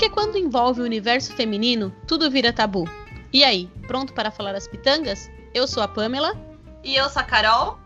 Porque quando envolve o universo feminino, tudo vira tabu. E aí, pronto para falar as pitangas? Eu sou a Pamela. E eu sou a Carol.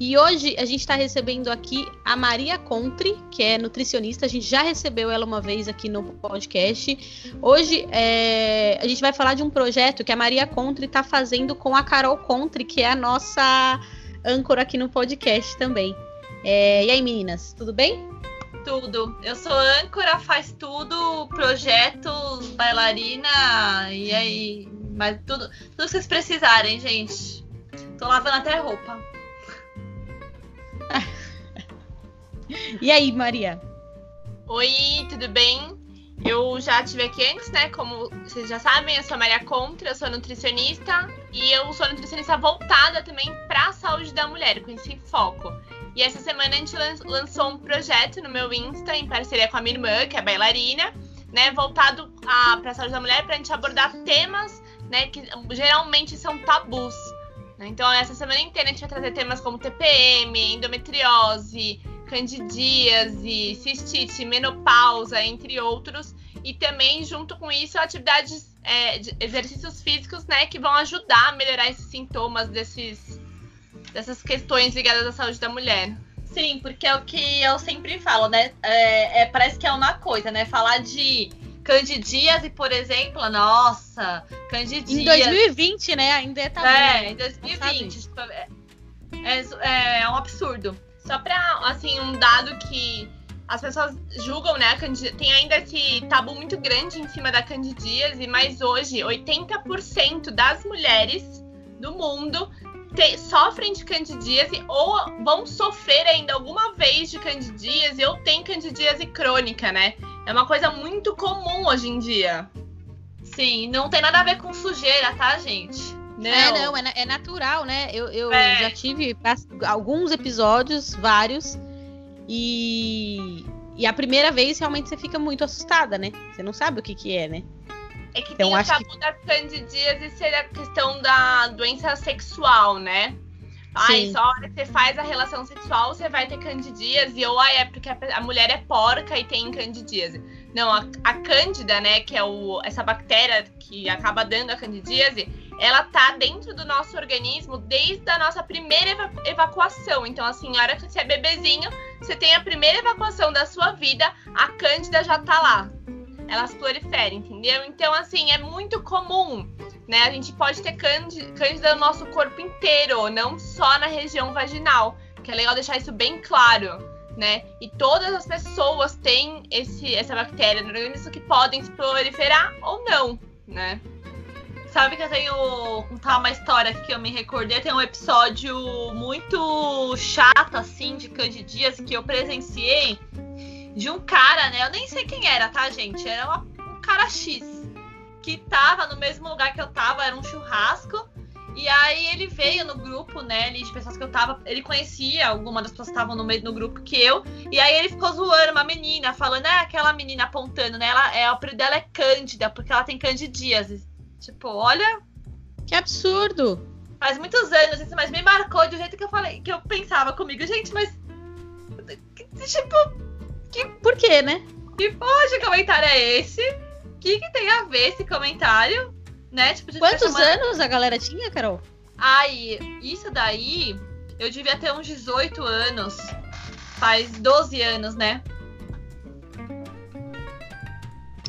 E hoje a gente está recebendo aqui a Maria Contri, que é nutricionista. A gente já recebeu ela uma vez aqui no podcast. Hoje é, a gente vai falar de um projeto que a Maria Contri está fazendo com a Carol Contri, que é a nossa âncora aqui no podcast também. É, e aí, meninas, tudo bem? Tudo. Eu sou âncora, faz tudo, projetos, bailarina, e aí. Mas tudo, tudo que vocês precisarem, gente. Tô lavando até roupa. e aí, Maria? Oi, tudo bem? Eu já estive aqui antes, né? Como vocês já sabem, eu sou a Maria Contra, eu sou nutricionista e eu sou nutricionista voltada também para a saúde da mulher, com esse foco. E essa semana a gente lançou um projeto no meu Insta, em parceria com a minha irmã, que é bailarina, né? Voltado para a saúde da mulher, para a gente abordar temas né, que geralmente são tabus. Né? Então, essa semana inteira a gente vai trazer temas como TPM, endometriose, candidíase, cistite, menopausa, entre outros. E também, junto com isso, atividades, é, exercícios físicos, né, que vão ajudar a melhorar esses sintomas desses, dessas questões ligadas à saúde da mulher. Sim, porque é o que eu sempre falo, né? É, é, parece que é uma coisa, né? Falar de candidíase, por exemplo, nossa, candidíase. Em 2020, né? Ainda é tabu. É, em 2020. Tipo, é, é, é um absurdo. Só para assim, um dado que as pessoas julgam, né? Tem ainda esse tabu muito grande em cima da candidíase, mas hoje 80% das mulheres do mundo te, sofrem de candidíase ou vão sofrer ainda alguma vez de candidíase ou tem candidíase crônica, né? É uma coisa muito comum hoje em dia. Sim, não tem nada a ver com sujeira, tá, gente? Não. É, não, é, é natural, né? Eu, eu é. já tive alguns episódios, vários, e, e a primeira vez realmente você fica muito assustada, né? Você não sabe o que que é, né? É que então, tem o tabu que... da candidíase ser a questão da doença sexual, né? Ai, só a hora que você faz a relação sexual, você vai ter candidíase, ou ai, é porque a mulher é porca e tem candidíase. Não, a, a cândida, né, que é o, essa bactéria que acaba dando a candidíase, ela tá dentro do nosso organismo desde a nossa primeira eva evacuação. Então, assim, a hora que você é bebezinho, você tem a primeira evacuação da sua vida, a cândida já tá lá. Elas proliferam, entendeu? Então, assim, é muito comum né? A gente pode ter cândida no nosso corpo inteiro, não só na região vaginal, que é legal deixar isso bem claro, né? E todas as pessoas têm esse, essa bactéria no organismo que podem se proliferar ou não, né? Sabe que eu tenho contar uma história que eu me recordei, tem um episódio muito chato assim de candidíase que eu presenciei de um cara, né? Eu nem sei quem era, tá, gente? Era uma, um cara X que tava no mesmo lugar que eu tava, era um churrasco. E aí ele veio no grupo, né, ali, de pessoas que eu tava. Ele conhecia alguma das pessoas que estavam no meio no grupo que eu. E aí ele ficou zoando uma menina, falando, é aquela menina apontando, né? Ela, é, o apelido dela é Cândida, porque ela tem candidíase. Tipo, olha. Que absurdo! Faz muitos anos isso, mas me marcou do jeito que eu falei, que eu pensava comigo, gente, mas. Tipo. Que, por quê, né? Que porra de comentário é esse? que, que tem a ver esse comentário, né? Tipo, Quantos chamando... anos a galera tinha, Carol? Ai, isso daí, eu devia ter uns 18 anos. Faz 12 anos, né?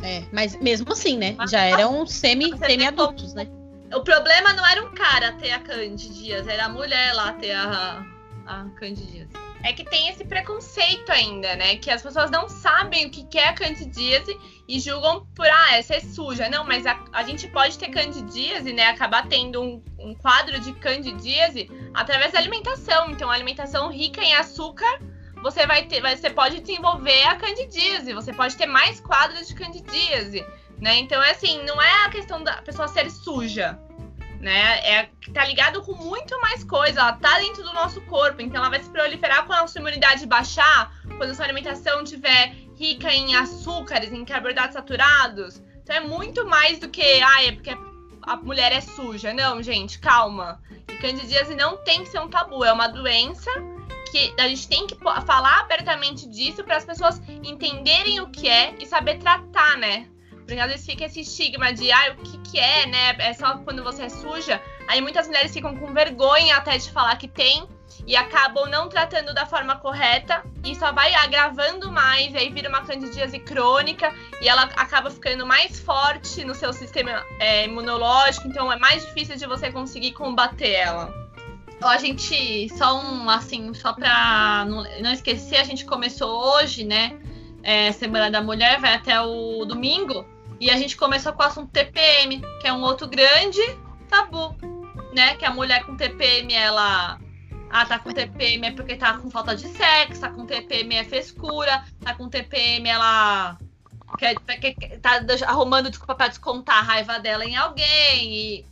É, mas mesmo assim, né? Mas, Já eram semi, semi-adultos, né? O problema não era um cara ter a Candidias, era a mulher lá ter a, a Candidias é que tem esse preconceito ainda, né? Que as pessoas não sabem o que é a candidíase e julgam por, ah, essa é suja. Não, mas a, a gente pode ter candidíase, né? Acabar tendo um, um quadro de candidíase através da alimentação. Então, alimentação rica em açúcar, você vai ter, você pode desenvolver a candidíase, você pode ter mais quadros de candidíase, né? Então, é assim, não é a questão da pessoa ser suja, né? É, tá ligado com muito mais coisa, ela tá dentro do nosso corpo, então ela vai se proliferar quando a sua imunidade baixar, quando a sua alimentação estiver rica em açúcares, em carboidratos saturados. Então é muito mais do que, ah, é porque a mulher é suja. Não, gente, calma. E candidíase não tem que ser um tabu, é uma doença que a gente tem que falar abertamente disso para as pessoas entenderem o que é e saber tratar, né? Porque às vezes fica esse estigma de, ah, o que, que é, né? É só quando você é suja. Aí muitas mulheres ficam com vergonha até de falar que tem e acabam não tratando da forma correta e só vai agravando mais, aí vira uma candidíase crônica e ela acaba ficando mais forte no seu sistema é, imunológico, então é mais difícil de você conseguir combater ela. A gente, só um, assim, só pra não, não esquecer, a gente começou hoje, né? É, Semana da Mulher, vai até o domingo, e a gente começou com o assunto TPM, que é um outro grande tabu, né? Que a mulher com TPM, ela ah, tá com TPM é porque tá com falta de sexo, tá com TPM é frescura, tá com TPM ela quer, quer, tá arrumando desculpa pra descontar a raiva dela em alguém. E...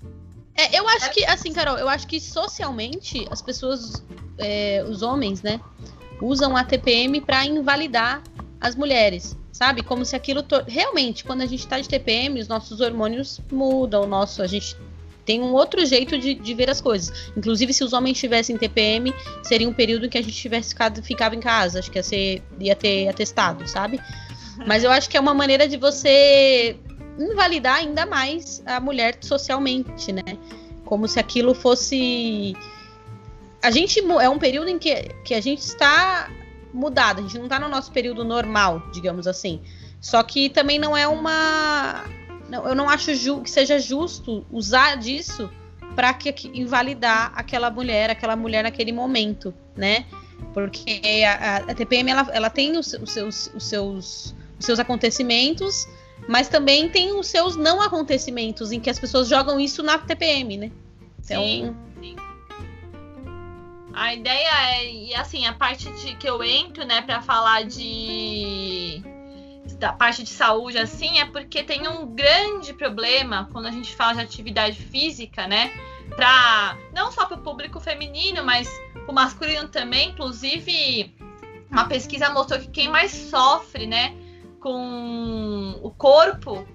É, eu acho que, assim, Carol, eu acho que socialmente as pessoas, é, os homens, né, usam a TPM para invalidar as mulheres, sabe? Como se aquilo. To... Realmente, quando a gente tá de TPM, os nossos hormônios mudam, o nosso, a gente tem um outro jeito de, de, ver as coisas. Inclusive, se os homens tivessem TPM, seria um período em que a gente tivesse ficado, ficava em casa. Acho que ia, ser, ia ter atestado, sabe? Mas eu acho que é uma maneira de você invalidar ainda mais a mulher socialmente, né? Como se aquilo fosse. A gente é um período em que, que a gente está mudado, a gente não está no nosso período normal, digamos assim. Só que também não é uma não, eu não acho que seja justo usar disso para que, que, invalidar aquela mulher, aquela mulher naquele momento, né? Porque a, a TPM ela, ela tem os, os, seus, os, seus, os seus acontecimentos, mas também tem os seus não acontecimentos em que as pessoas jogam isso na TPM, né? Então, sim. A ideia é, e assim, a parte de que eu entro, né, para falar de da parte de saúde assim é porque tem um grande problema quando a gente fala de atividade física, né? Para não só para o público feminino, mas o masculino também. Inclusive, uma pesquisa mostrou que quem mais sofre, né, com o corpo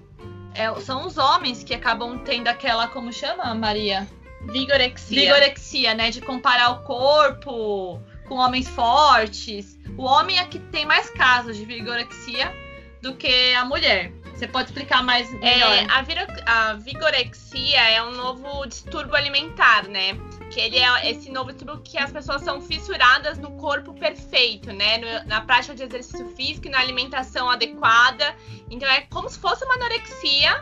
é, são os homens que acabam tendo aquela, como chama, Maria? Vigorexia. Vigorexia, né? De comparar o corpo com homens fortes. O homem é que tem mais casos de vigorexia do que a mulher. Você pode explicar mais melhor? É, a, viro, a vigorexia é um novo distúrbio alimentar, né? Que ele é esse novo distúrbio que as pessoas são fissuradas no corpo perfeito, né? No, na prática de exercício físico e na alimentação adequada. Então é como se fosse uma anorexia,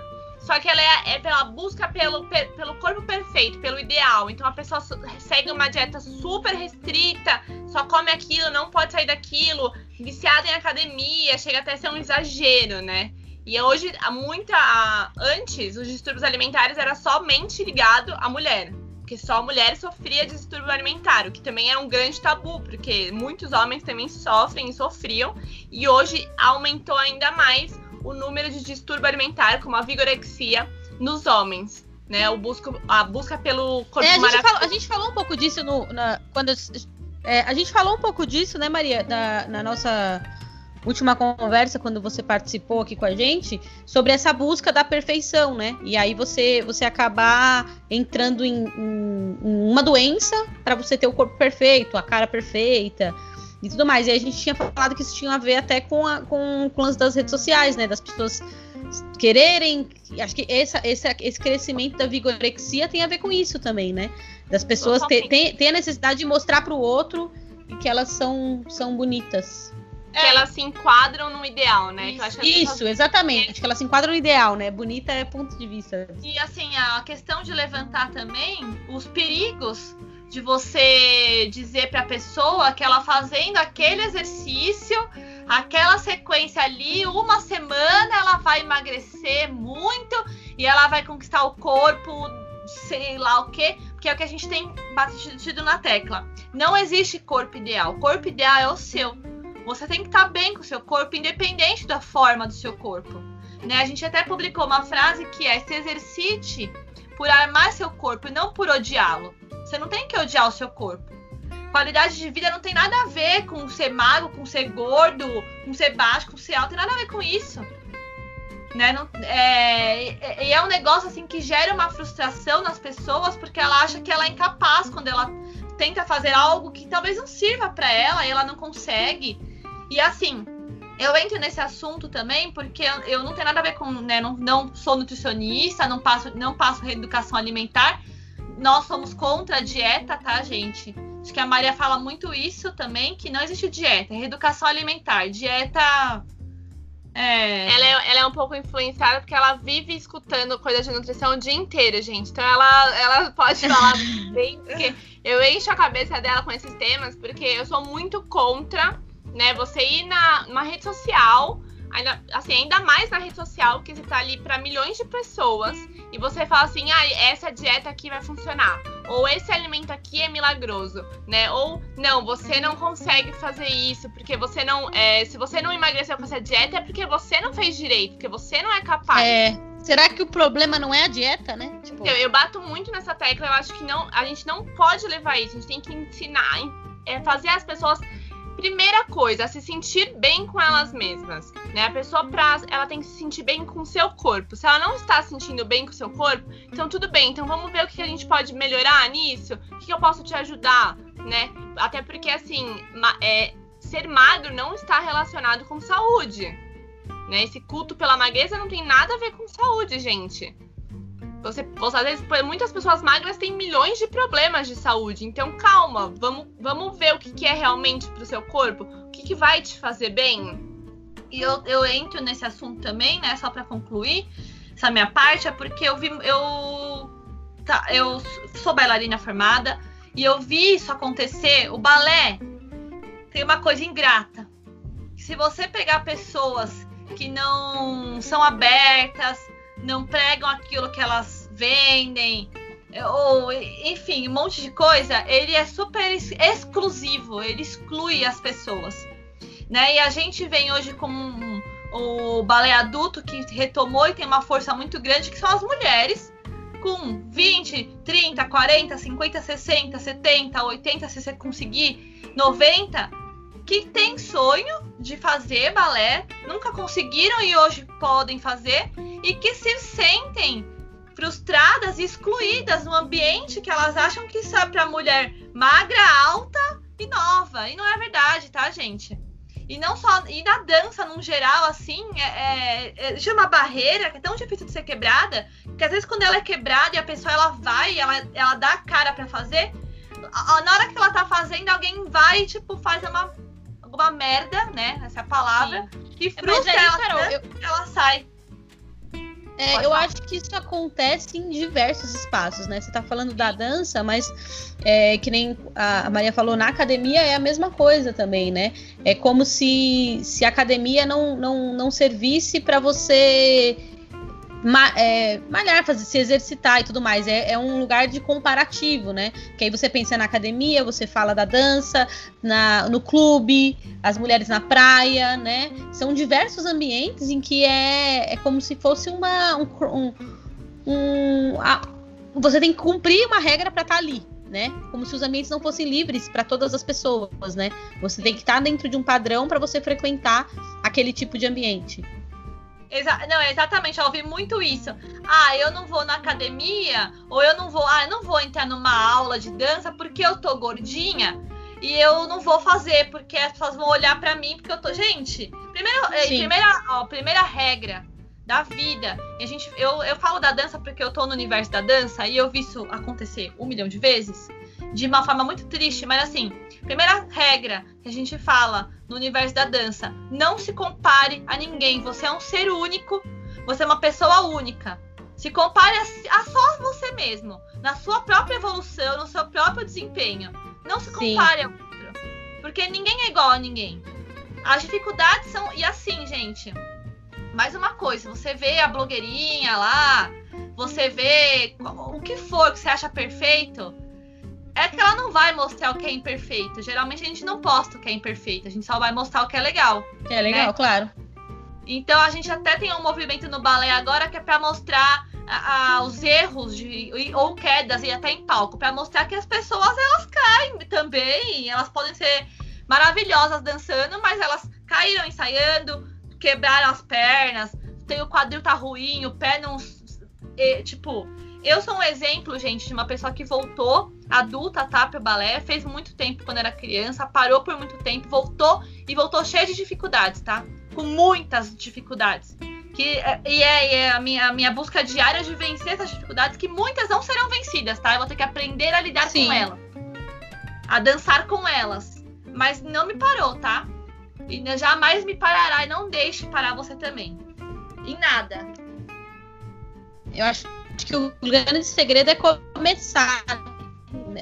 só que ela é, é pela busca pelo, pelo corpo perfeito, pelo ideal. Então a pessoa segue uma dieta super restrita, só come aquilo, não pode sair daquilo, viciada em academia, chega até a ser um exagero, né? E hoje, muita. Antes, os distúrbios alimentares era somente ligado à mulher. Porque só a mulher sofria de distúrbio alimentar, o que também era um grande tabu, porque muitos homens também sofrem e sofriam. E hoje aumentou ainda mais o número de distúrbio alimentar, como a vigorexia, nos homens. Né, o busco, a busca pelo corpo é, a, gente falou, a gente falou um pouco disso no, na, quando é, a gente falou um pouco disso, né, Maria, da, na nossa última conversa, quando você participou aqui com a gente, sobre essa busca da perfeição, né? E aí você, você acabar entrando em, em, em uma doença para você ter o corpo perfeito, a cara perfeita e tudo mais. E a gente tinha falado que isso tinha a ver até com, a, com, com o lance das redes sociais, né? Das pessoas quererem. Acho que essa, esse, esse crescimento da vigorexia tem a ver com isso também, né? Das pessoas terem ter a necessidade de mostrar para o outro que elas são, são bonitas. Que é. elas se enquadram no ideal, né? Isso, isso exatamente. Que elas se enquadram no ideal, né? Bonita é ponto de vista. E assim, a questão de levantar também os perigos de você dizer para a pessoa que ela fazendo aquele exercício, aquela sequência ali, uma semana ela vai emagrecer muito e ela vai conquistar o corpo, sei lá o quê que é o que a gente tem batido na tecla. Não existe corpo ideal. O corpo ideal é o seu. Você tem que estar tá bem com o seu corpo, independente da forma do seu corpo. Né? A gente até publicou uma frase que é: se exercite por amar seu corpo e não por odiá-lo. Você não tem que odiar o seu corpo. Qualidade de vida não tem nada a ver com ser magro, com ser gordo, com ser baixo, com ser alto, tem nada a ver com isso né? Não, é, e é um negócio assim que gera uma frustração nas pessoas porque ela acha que ela é incapaz quando ela tenta fazer algo que talvez não sirva para ela e ela não consegue. E assim, eu entro nesse assunto também porque eu, eu não tenho nada a ver com, né, não, não sou nutricionista, não passo, não passo reeducação alimentar. Nós somos contra a dieta, tá, gente? Acho que a Maria fala muito isso também, que não existe dieta, é reeducação alimentar. Dieta é. Ela, é, ela é um pouco influenciada porque ela vive escutando coisas de nutrição o dia inteiro, gente. Então ela, ela pode falar bem, porque eu encho a cabeça dela com esses temas, porque eu sou muito contra, né, você ir na, numa rede social ainda, assim, ainda mais na rede social, que você tá ali para milhões de pessoas e você fala assim, ah, essa dieta aqui vai funcionar, ou esse alimento aqui é milagroso, né? Ou não, você não consegue fazer isso porque você não, é, se você não emagreceu com essa dieta é porque você não fez direito, porque você não é capaz. É. Será que o problema não é a dieta, né? Tipo... Eu, eu bato muito nessa tecla, eu acho que não, a gente não pode levar isso, a gente tem que ensinar, é, fazer as pessoas Primeira coisa, se sentir bem com elas mesmas, né? A pessoa pra, ela tem que se sentir bem com o seu corpo. Se ela não está se sentindo bem com o seu corpo, então tudo bem. Então vamos ver o que a gente pode melhorar nisso. O que eu posso te ajudar, né? Até porque assim, é, ser magro não está relacionado com saúde, né? Esse culto pela magreza não tem nada a ver com saúde, gente. Você, você, às vezes, muitas pessoas magras têm milhões de problemas de saúde. Então, calma, vamos, vamos ver o que, que é realmente pro seu corpo, o que, que vai te fazer bem. E eu, eu entro nesse assunto também, né? Só para concluir essa minha parte, é porque eu vi. Eu, tá, eu sou bailarina formada e eu vi isso acontecer. O balé tem uma coisa ingrata. Se você pegar pessoas que não são abertas, não pregam aquilo que elas vendem, ou enfim, um monte de coisa, ele é super exclusivo, ele exclui as pessoas. Né? E a gente vem hoje com um, o balé adulto que retomou e tem uma força muito grande, que são as mulheres, com 20, 30, 40, 50, 60, 70, 80, se você conseguir, 90, que tem sonho de fazer balé, nunca conseguiram e hoje podem fazer, e que se sentem frustradas e excluídas no ambiente que elas acham que isso é para mulher magra, alta e nova. E não é verdade, tá, gente? E não só. E na dança, num geral, assim, é, é, é uma barreira que é tão difícil de ser quebrada, que às vezes quando ela é quebrada e a pessoa ela vai, ela, ela dá a cara para fazer, na hora que ela tá fazendo, alguém vai tipo, faz uma, alguma merda, né? Essa palavra, Sim. e frustra ela, Carol, eu... ela sai. É, eu acho que isso acontece em diversos espaços, né? Você tá falando da dança, mas é, que nem a Maria falou, na academia é a mesma coisa também, né? É como se, se a academia não, não, não servisse para você ma é, malhar, fazer, se exercitar e tudo mais. É, é, um lugar de comparativo, né? Que aí você pensa na academia, você fala da dança, na, no clube, as mulheres na praia, né? São diversos ambientes em que é, é como se fosse uma. Um, um, um a, você tem que cumprir uma regra para estar tá ali. Né? Como se os ambientes não fossem livres para todas as pessoas, né? Você tem que estar tá dentro de um padrão para você frequentar aquele tipo de ambiente. Exa não, exatamente, eu ouvi muito isso. Ah, eu não vou na academia, ou eu não vou, ah, eu não vou entrar numa aula de dança porque eu tô gordinha e eu não vou fazer porque as pessoas vão olhar para mim porque eu tô, gente. Primeiro, eh, primeira, ó, primeira regra da vida. E a gente, eu, eu falo da dança porque eu tô no universo da dança e eu vi isso acontecer um milhão de vezes de uma forma muito triste, mas assim, primeira regra que a gente fala no universo da dança: não se compare a ninguém. Você é um ser único, você é uma pessoa única. Se compare a, a só você mesmo, na sua própria evolução, no seu próprio desempenho. Não se compare Sim. ao outro. Porque ninguém é igual a ninguém. As dificuldades são. E assim, gente, mais uma coisa: você vê a blogueirinha lá, você vê o que for que você acha perfeito é que ela não vai mostrar o que é imperfeito. Geralmente a gente não posta o que é imperfeito, a gente só vai mostrar o que é legal. Que é legal, né? claro. Então a gente até tem um movimento no balé agora que é para mostrar a, a, os erros de, ou quedas e até em palco, para mostrar que as pessoas elas caem também, elas podem ser maravilhosas dançando, mas elas caíram ensaiando, quebraram as pernas, tem o quadril tá ruim, o pé não tipo, eu sou um exemplo, gente, de uma pessoa que voltou adulta, tá, pro balé, fez muito tempo quando era criança, parou por muito tempo, voltou e voltou cheia de dificuldades, tá? Com muitas dificuldades. Que, é, e é, é a, minha, a minha busca diária de vencer essas dificuldades, que muitas não serão vencidas, tá? Eu vou ter que aprender a lidar Sim. com elas. A dançar com elas. Mas não me parou, tá? E jamais me parará e não deixe parar você também. Em nada. Eu acho que o grande segredo é começar.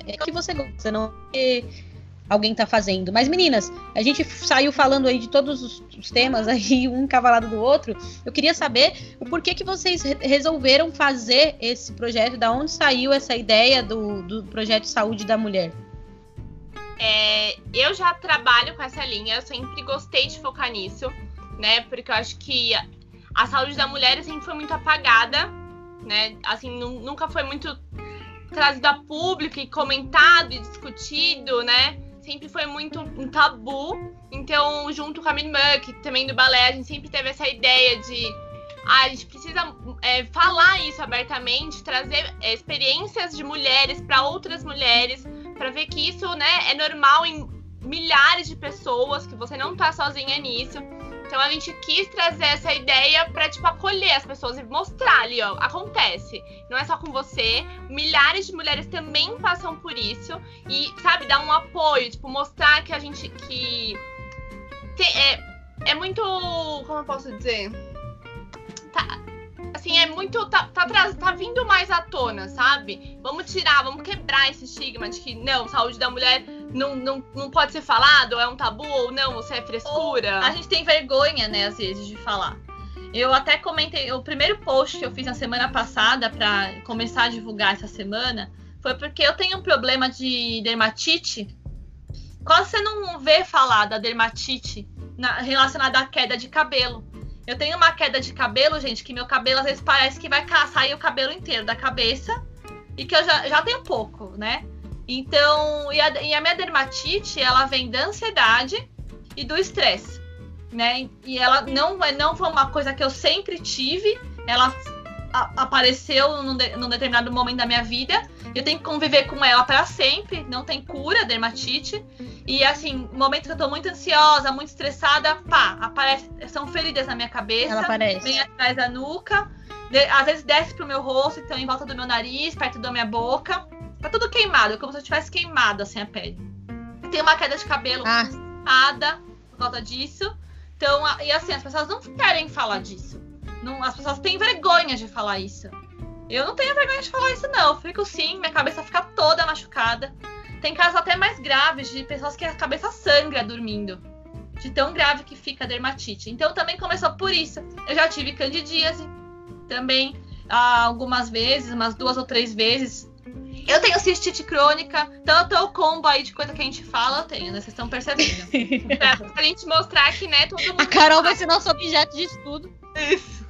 É o que você gosta, não é alguém tá fazendo. Mas, meninas, a gente saiu falando aí de todos os, os temas aí, um encavalado do outro. Eu queria saber o porquê que vocês resolveram fazer esse projeto, da onde saiu essa ideia do, do projeto Saúde da Mulher. É, eu já trabalho com essa linha, eu sempre gostei de focar nisso, né? Porque eu acho que a saúde da mulher sempre foi muito apagada, né? Assim, nunca foi muito trazido a público e comentado e discutido, né? Sempre foi muito um tabu. Então, junto com a minha irmã, que também do balé, a gente sempre teve essa ideia de ah, a gente precisa é, falar isso abertamente, trazer é, experiências de mulheres para outras mulheres, para ver que isso, né, é normal em milhares de pessoas, que você não tá sozinha nisso. Então a gente quis trazer essa ideia para tipo acolher as pessoas e mostrar ali, ó, acontece. Não é só com você, milhares de mulheres também passam por isso e sabe dar um apoio, tipo mostrar que a gente que tem, é é muito, como eu posso dizer, tá, assim, é muito. Tá, tá, tá vindo mais à tona, sabe? Vamos tirar, vamos quebrar esse estigma de que não, saúde da mulher não, não, não pode ser falado, é um tabu, ou não, você é frescura. Ou a gente tem vergonha, né, às vezes, de falar. Eu até comentei, o primeiro post que eu fiz na semana passada para começar a divulgar essa semana foi porque eu tenho um problema de dermatite. Quase você não vê falar da dermatite na, relacionada à queda de cabelo. Eu tenho uma queda de cabelo, gente, que meu cabelo às vezes parece que vai sair o cabelo inteiro da cabeça e que eu já, já tenho pouco, né? Então, e a, e a minha dermatite, ela vem da ansiedade e do estresse, né? E ela não, não foi uma coisa que eu sempre tive, ela a, apareceu num, de, num determinado momento da minha vida eu tenho que conviver com ela para sempre, não tem cura, dermatite. E assim, momento que eu tô muito ansiosa, muito estressada, pá, aparece, são feridas na minha cabeça, ela aparece. vem atrás da nuca, de, às vezes desce pro meu rosto, então em volta do meu nariz, perto da minha boca. Tá tudo queimado, como se eu tivesse queimado assim a pele. Tem uma queda de cabelo ah. por causa disso. Então, e assim, as pessoas não querem falar disso. Não, as pessoas têm vergonha de falar isso. Eu não tenho vergonha de falar isso, não. Eu fico sim, minha cabeça fica toda machucada. Tem casos até mais graves de pessoas que a cabeça sangra dormindo. De tão grave que fica a dermatite. Então também começou por isso. Eu já tive candidíase também algumas vezes, umas duas ou três vezes. Eu tenho cistite crônica, tanto o combo aí de coisa que a gente fala, eu tenho, né? Vocês estão percebendo. é, pra gente mostrar que, né, todo mundo. A Carol vai ser nosso objeto de estudo. Isso.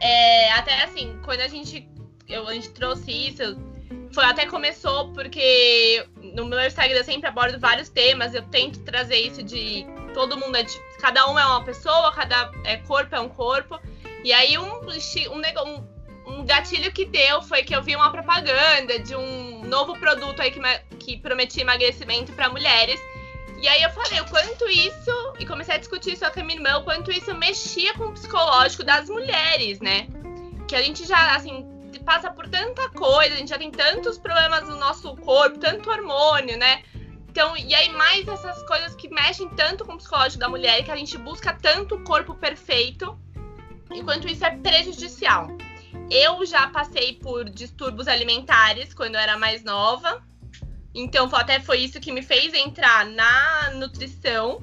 É, até assim, quando a gente, eu, a gente trouxe isso, foi até começou porque no meu Instagram eu sempre abordo vários temas, eu tento trazer isso de todo mundo é de, cada um é uma pessoa, cada é, corpo é um corpo. E aí um, um, um, um gatilho que deu foi que eu vi uma propaganda de um novo produto aí que, que prometia emagrecimento para mulheres. E aí eu falei o quanto isso, e comecei a discutir isso com a minha irmã, o quanto isso mexia com o psicológico das mulheres, né? Que a gente já, assim, passa por tanta coisa, a gente já tem tantos problemas no nosso corpo, tanto hormônio, né? Então, e aí mais essas coisas que mexem tanto com o psicológico da mulher, que a gente busca tanto o corpo perfeito, enquanto isso é prejudicial. Eu já passei por distúrbios alimentares quando eu era mais nova, então, até foi isso que me fez entrar na nutrição.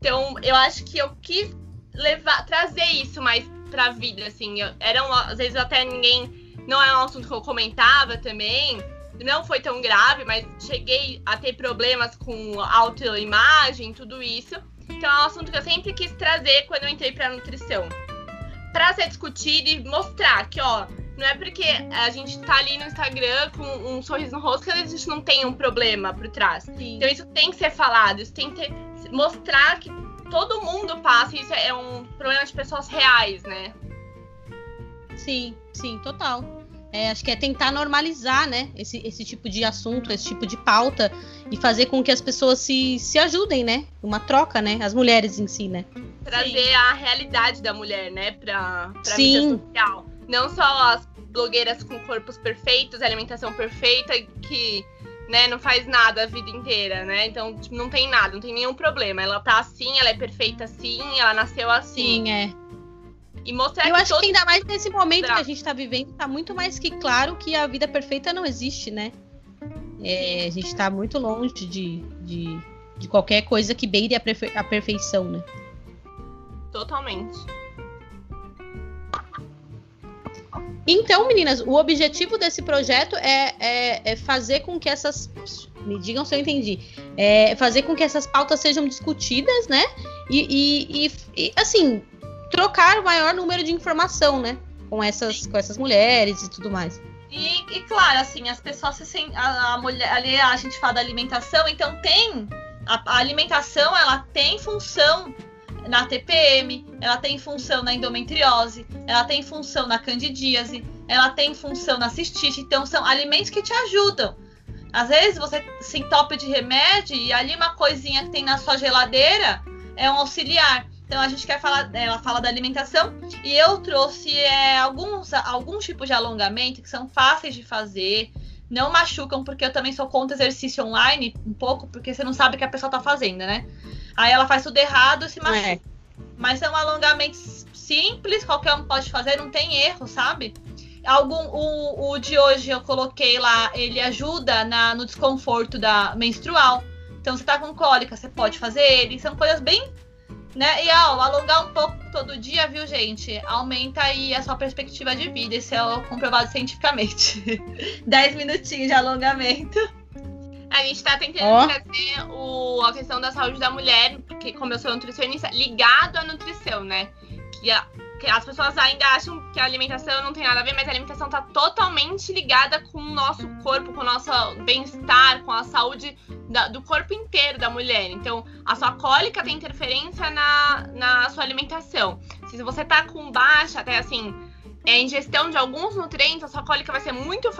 Então, eu acho que eu quis levar, trazer isso mais pra vida, assim. Eu, era um, às vezes até ninguém. Não é um assunto que eu comentava também. Não foi tão grave, mas cheguei a ter problemas com autoimagem, tudo isso. Então é um assunto que eu sempre quis trazer quando eu entrei pra nutrição. Pra ser discutido e mostrar que, ó, não é porque a gente tá ali no Instagram com um sorriso no rosto que a gente não tem um problema por trás. Sim. Então isso tem que ser falado, isso tem que ter, mostrar que todo mundo passa, isso é um problema de pessoas reais, né? Sim, sim, total. É, acho que é tentar normalizar, né, esse, esse tipo de assunto, esse tipo de pauta e fazer com que as pessoas se, se ajudem, né? Uma troca, né? As mulheres em si, né? Trazer Sim. a realidade da mulher, né, pra, pra Sim. mídia social. Não só as blogueiras com corpos perfeitos, alimentação perfeita, que né, não faz nada a vida inteira, né? Então, tipo, não tem nada, não tem nenhum problema. Ela tá assim, ela é perfeita assim, ela nasceu assim. Sim, é. E mostrar Eu que acho que ainda mais nesse momento que a gente tá vivendo, tá muito mais que claro que a vida perfeita não existe, né? É, a gente tá muito longe de, de, de qualquer coisa que beire a, perfe a perfeição, né? Totalmente. Então, meninas, o objetivo desse projeto é, é, é, fazer com que essas. Me digam se eu entendi. É fazer com que essas pautas sejam discutidas, né? E, e, e, e assim, trocar o maior número de informação, né? Com essas, com essas mulheres e tudo mais. E, e claro, assim, as pessoas se sentem. A, a, mulher, ali a gente fala da alimentação, então tem. A, a alimentação, ela tem função na TPM, ela tem função na endometriose, ela tem função na candidíase, ela tem função na cistite. Então, são alimentos que te ajudam. Às vezes você se entope de remédio e ali uma coisinha que tem na sua geladeira é um auxiliar. Então a gente quer falar, ela fala da alimentação e eu trouxe é, alguns, alguns tipos de alongamento que são fáceis de fazer, não machucam, porque eu também sou contra exercício online, um pouco, porque você não sabe o que a pessoa tá fazendo, né? Aí ela faz tudo errado e se machuca. É. Mas são alongamentos simples, qualquer um pode fazer, não tem erro, sabe? Algum, o, o de hoje eu coloquei lá, ele ajuda na, no desconforto da menstrual. Então, você tá com cólica, você pode fazer ele. São coisas bem. Né? E ó, alongar um pouco todo dia, viu, gente? Aumenta aí a sua perspectiva de vida. Isso é comprovado cientificamente. 10 minutinhos de alongamento. A gente tá tentando oh. trazer o, a questão da saúde da mulher, porque como eu sou nutricionista, ligado à nutrição, né? Que, a, que as pessoas ainda acham que a alimentação não tem nada a ver, mas a alimentação tá totalmente ligada com o nosso corpo, com o nosso bem-estar, com a saúde da, do corpo inteiro da mulher. Então, a sua cólica tem interferência na, na sua alimentação. Se você tá com baixa, até assim, é, ingestão de alguns nutrientes, a sua cólica vai ser muito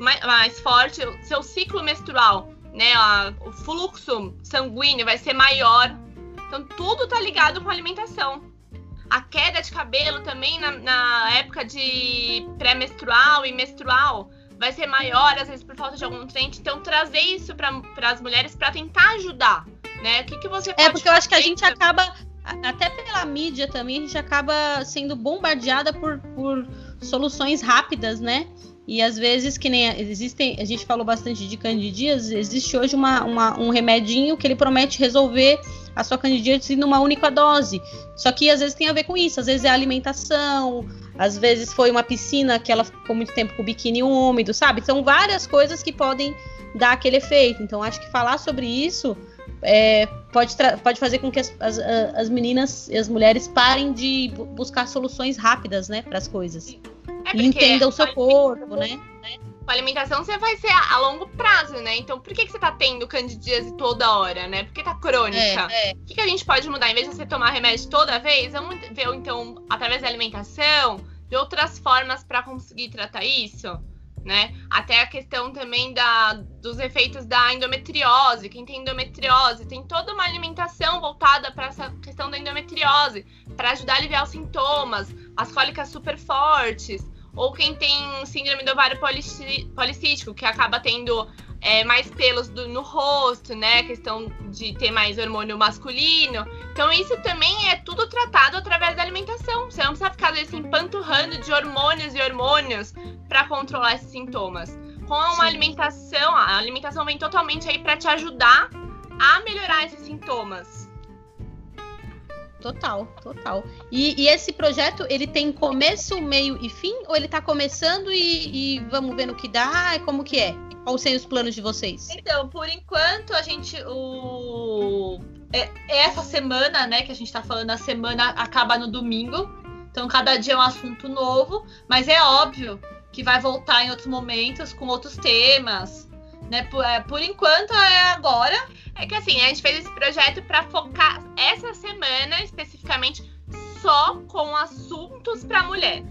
mais, mais forte, seu ciclo menstrual, né, a, o fluxo sanguíneo vai ser maior. Então, tudo tá ligado com a alimentação. A queda de cabelo também na, na época de pré-menstrual e menstrual vai ser maior, às vezes por falta de algum nutriente. Então, trazer isso para as mulheres para tentar ajudar, né? O que, que você É, porque eu acho que a gente acaba até pela mídia também, a gente acaba sendo bombardeada por, por soluções rápidas, né? E às vezes, que nem existem, a gente falou bastante de candidíase, existe hoje uma, uma, um remedinho que ele promete resolver a sua candidíase numa única dose. Só que às vezes tem a ver com isso, às vezes é alimentação, às vezes foi uma piscina que ela ficou muito tempo com o biquíni úmido, sabe? São várias coisas que podem dar aquele efeito. Então, acho que falar sobre isso é, pode, pode fazer com que as, as, as meninas e as mulheres parem de buscar soluções rápidas, né, para as coisas. É e entendam o seu corpo, né? Com a alimentação você vai ser a, a, longo prazo, né? Então por que, que você tá tendo candidíase toda hora, né? Porque tá crônica. É, é. O que, que a gente pode mudar? Em vez de você tomar remédio toda vez, vamos ver então, através da alimentação, de outras formas para conseguir tratar isso? né? Até a questão também da, dos efeitos da endometriose. Quem tem endometriose tem toda uma alimentação voltada para essa questão da endometriose, para ajudar a aliviar os sintomas, as cólicas super fortes, ou quem tem síndrome do ovário policístico, que acaba tendo é, mais pelos do, no rosto, né? Questão de ter mais hormônio masculino. Então, isso também é tudo tratado através da alimentação. Você não precisa ficar assim, empanturrando de hormônios e hormônios para controlar esses sintomas. Com uma Sim. alimentação, a alimentação vem totalmente aí para te ajudar a melhorar esses sintomas. Total, total. E, e, esse projeto, ele tem começo, meio e fim? Ou ele tá começando e, e vamos ver no que dá? Como que é? Quais são os planos de vocês? Então, por enquanto, a gente. O... É, essa semana, né, que a gente tá falando, a semana acaba no domingo. Então, cada dia é um assunto novo. Mas é óbvio que vai voltar em outros momentos, com outros temas. Né? Por, é, por enquanto, é agora. É que assim, a gente fez esse projeto para focar essa semana especificamente só com assuntos para mulher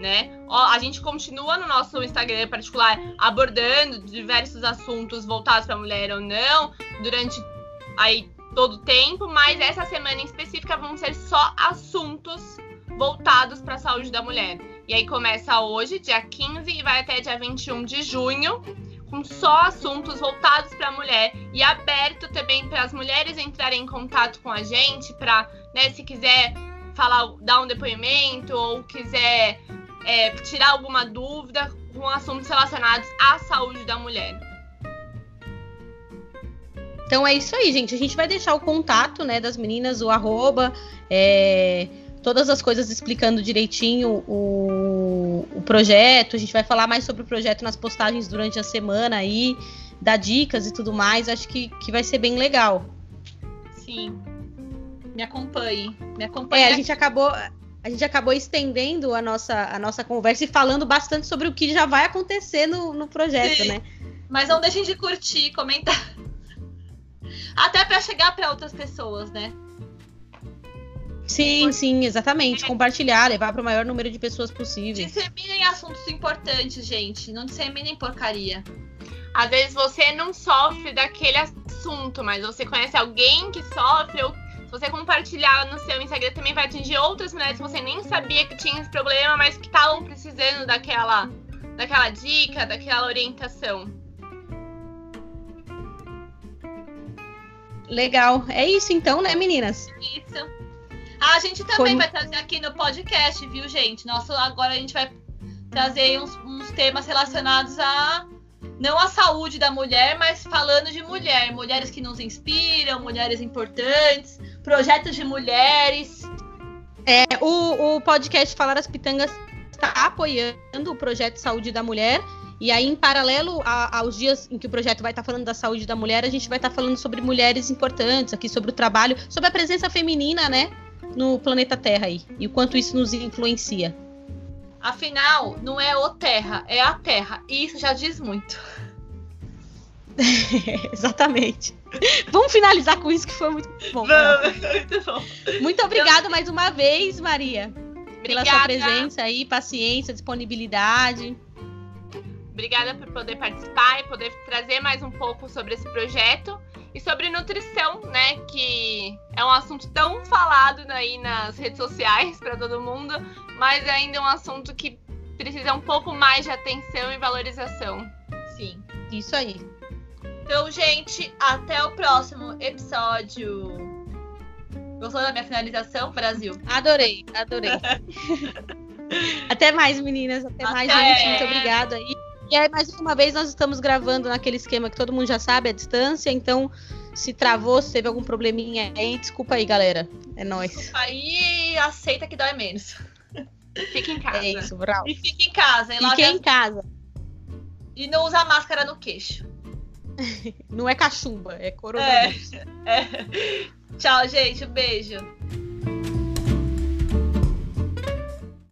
né? A gente continua no nosso Instagram particular abordando diversos assuntos voltados para mulher ou não durante aí todo o tempo, mas essa semana em específica vão ser só assuntos voltados para a saúde da mulher. E aí começa hoje, dia 15, e vai até dia 21 de junho, com só assuntos voltados para a mulher e aberto também para as mulheres entrarem em contato com a gente, para, né, se quiser falar, dar um depoimento ou quiser é, tirar alguma dúvida com assuntos relacionados à saúde da mulher. Então é isso aí, gente. A gente vai deixar o contato, né, das meninas, o arroba, é, todas as coisas explicando direitinho o, o projeto. A gente vai falar mais sobre o projeto nas postagens durante a semana aí, dar dicas e tudo mais. Acho que, que vai ser bem legal. Sim. Me acompanhe. Me acompanhe. É, a gente acabou a gente acabou estendendo a nossa, a nossa conversa e falando bastante sobre o que já vai acontecer no, no projeto, Sim. né? Mas não deixem de curtir, comentar. Até para chegar para outras pessoas, né? Sim, sim, exatamente. Compartilhar, levar para o maior número de pessoas possível. Disseminem assuntos importantes, gente. Não disseminem porcaria. Às vezes você não sofre daquele assunto, mas você conhece alguém que sofre ou se você compartilhar no seu Instagram, também vai atingir outras mulheres que você nem sabia que tinha esse problema, mas que estavam precisando daquela, daquela dica, daquela orientação. Legal. É isso então, né, meninas? Isso. A gente também Foi... vai trazer aqui no podcast, viu, gente? Nosso, agora a gente vai trazer uns, uns temas relacionados a não a saúde da mulher, mas falando de mulher, mulheres que nos inspiram, mulheres importantes, projetos de mulheres. É, o, o podcast Falar as Pitangas está apoiando o projeto Saúde da Mulher. E aí, em paralelo a, aos dias em que o projeto vai estar tá falando da saúde da mulher, a gente vai estar tá falando sobre mulheres importantes aqui, sobre o trabalho, sobre a presença feminina, né, no planeta Terra aí, e o quanto isso nos influencia. Afinal, não é o Terra, é a Terra. E isso já diz muito. Exatamente. Vamos finalizar com isso que foi muito bom. muito bom. Muito obrigada mais uma vez, Maria. Obrigada. Pela sua presença aí, paciência, disponibilidade. Obrigada por poder participar e poder trazer mais um pouco sobre esse projeto e sobre nutrição, né, que é um assunto tão falado aí nas redes sociais para todo mundo, mas é ainda um assunto que precisa um pouco mais de atenção e valorização. Sim, isso aí. Então, gente, até o próximo episódio. Gostou da minha finalização, Brasil? Adorei, adorei. até mais, meninas. Até, até, mais, gente. Muito obrigada aí. E aí, mais uma vez, nós estamos gravando naquele esquema que todo mundo já sabe, a distância. Então, se travou, se teve algum probleminha aí, desculpa aí, galera. É nóis. Desculpa aí, aceita que dói menos. Fica em casa. É isso, bravo. E fica em casa. E Fique em casa. E não usa máscara no queixo. Não é cachumba, é coronavírus. É, é. Tchau, gente. Um beijo.